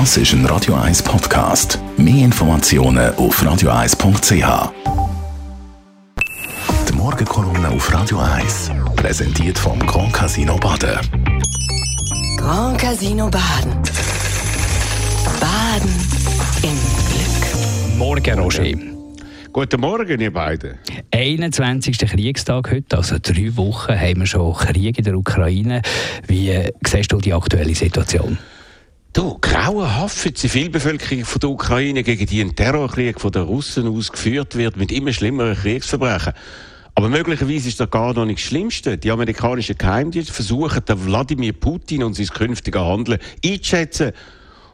Das ist ein Radio 1 Podcast. Mehr Informationen auf radio1.ch. Die Morgenkolumne auf Radio 1 präsentiert vom Grand Casino Baden. Grand Casino Baden. Baden im Glück. Morgen, Roger. Guten Morgen, ihr beiden. 21. Kriegstag heute, also drei Wochen haben wir schon Krieg in der Ukraine. Wie siehst du die aktuelle Situation? Du, grauenhaft für die Zivilbevölkerung von der Ukraine, gegen die ein Terrorkrieg von den Russen ausgeführt wird, mit immer schlimmeren Kriegsverbrechen. Aber möglicherweise ist das gar noch nicht das Schlimmste. Die amerikanischen Geheimdienste versuchen, den Wladimir Putin und sein künftiges Handeln einzuschätzen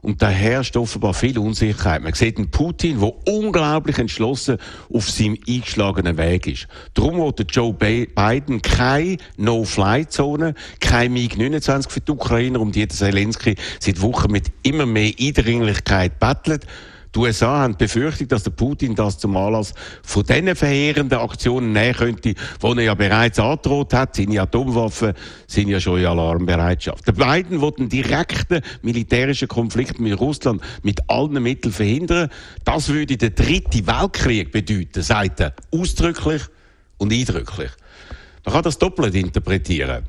und da herrscht offenbar viel Unsicherheit. Man sieht einen Putin, der unglaublich entschlossen auf seinem eingeschlagenen Weg ist. Darum wollte Joe Biden keine No-Fly-Zone, kein MiG-29 für die Ukrainer, um die Zelensky seit Wochen mit immer mehr Eindringlichkeit bettelt. Die USA haben befürchtet, dass der Putin das zum Anlass von diesen verheerenden Aktionen nehmen könnte, die er ja bereits angedroht hat. Seine Atomwaffen sind ja schon in Alarmbereitschaft. Der Biden will einen direkten militärischen Konflikt mit Russland mit allen Mitteln verhindern. Das würde den dritten Weltkrieg bedeuten, sagt er ausdrücklich und eindrücklich. Man kann das doppelt interpretieren.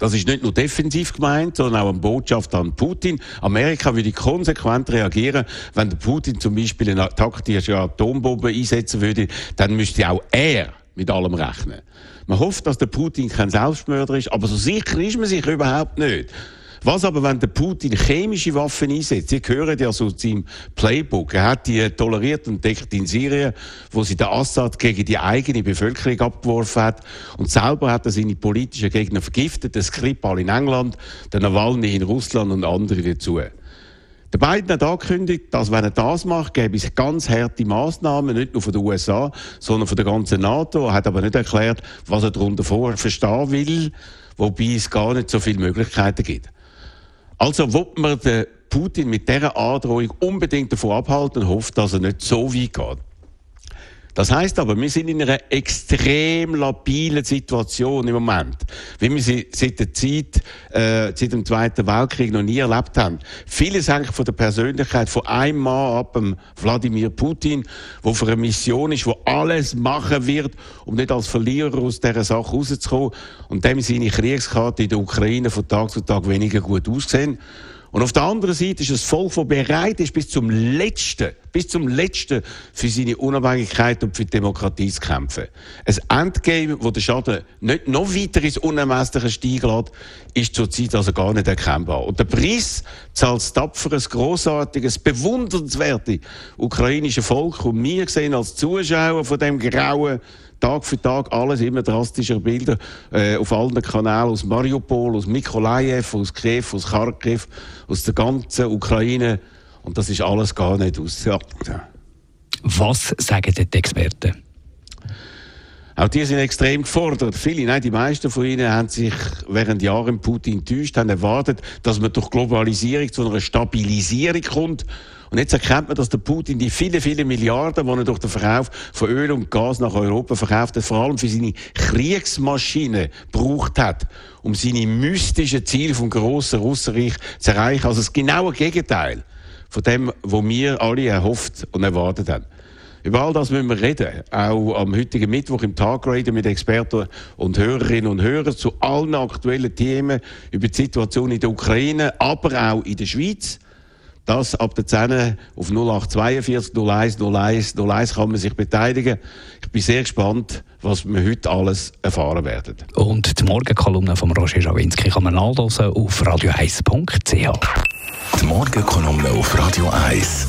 Das ist nicht nur defensiv gemeint, sondern auch eine Botschaft an Putin. Amerika würde konsequent reagieren, wenn Putin zum Beispiel eine taktische Atombombe einsetzen würde, dann müsste auch er mit allem rechnen. Man hofft, dass der Putin kein Selbstmörder ist, aber so sicher ist man sich überhaupt nicht. Was aber, wenn der Putin chemische Waffen einsetzt? Sie gehören ja so zu seinem Playbook. Er hat die toleriert und entdeckt in Syrien, wo sie den Assad gegen die eigene Bevölkerung abgeworfen hat. Und selber hat er seine politischen Gegner vergiftet, den Skripal in England, den Nawalny in Russland und andere dazu. Der Biden hat angekündigt, dass wenn er das macht, gäbe es ganz harte Maßnahmen, nicht nur von den USA, sondern von der ganzen NATO. Er hat aber nicht erklärt, was er darunter vor verstehen will, wobei es gar nicht so viele Möglichkeiten gibt. Also will man den Putin mit dieser Androhung unbedingt davon abhalten und hofft, dass er nicht so weit geht. Das heißt aber, wir sind in einer extrem labilen Situation im Moment, wie wir sie seit der Zeit, äh, seit dem Zweiten Weltkrieg noch nie erlebt haben. Vieles hängt von der Persönlichkeit von einem Mann ab, dem Wladimir Putin, der für eine Mission ist, wo alles machen wird, um nicht als Verlierer aus dieser Sache rauszukommen und dem seine Kriegskarte in der Ukraine von Tag zu Tag weniger gut aussehen. Und auf der anderen Seite ist es Volk, das bereit ist, bis zum Letzten, bis zum Letzten für seine Unabhängigkeit und für die Demokratie zu kämpfen. Ein Endgame, wo der Schaden nicht noch weiter ins Unermessliche steigen lässt, ist zurzeit also gar nicht erkennbar. Und der Preis zahlt das tapferes, grossartiges, bewundernswerte ukrainische Volk. Und wir sehen als Zuschauer von dem grauen Tag für Tag alles immer drastischer Bilder äh, auf allen Kanälen aus Mariupol, aus Mikolajew, aus Kiew, aus Kharkiv, aus der ganzen Ukraine. Und das ist alles gar nicht aus. Ja. Was sagen die Experten? Auch die sind extrem gefordert. Viele, nein, die meisten von ihnen haben sich während Jahren Putin enttäuscht, haben erwartet, dass man durch Globalisierung zu einer Stabilisierung kommt. Und jetzt erkennt man, dass der Putin die vielen, vielen Milliarden, die er durch den Verkauf von Öl und Gas nach Europa verkauft hat, vor allem für seine Kriegsmaschine gebraucht hat, um seine mystischen Ziele vom grossen Russenreich zu erreichen. Also das genaue Gegenteil von dem, was wir alle erhofft und erwartet haben. Über all das müssen wir reden. Auch am heutigen Mittwoch im Tagradio mit Experten und Hörerinnen und Hörern zu allen aktuellen Themen über die Situation in der Ukraine, aber auch in der Schweiz. Das ab der 10 auf 0842 01 01 01 kann man sich beteiligen. Ich bin sehr gespannt, was wir heute alles erfahren werden. Und die Morgenkolumne von Roger Schawinski kann man nachlesen auf radio1.ch. Die Morgenkolumne auf Radio 1.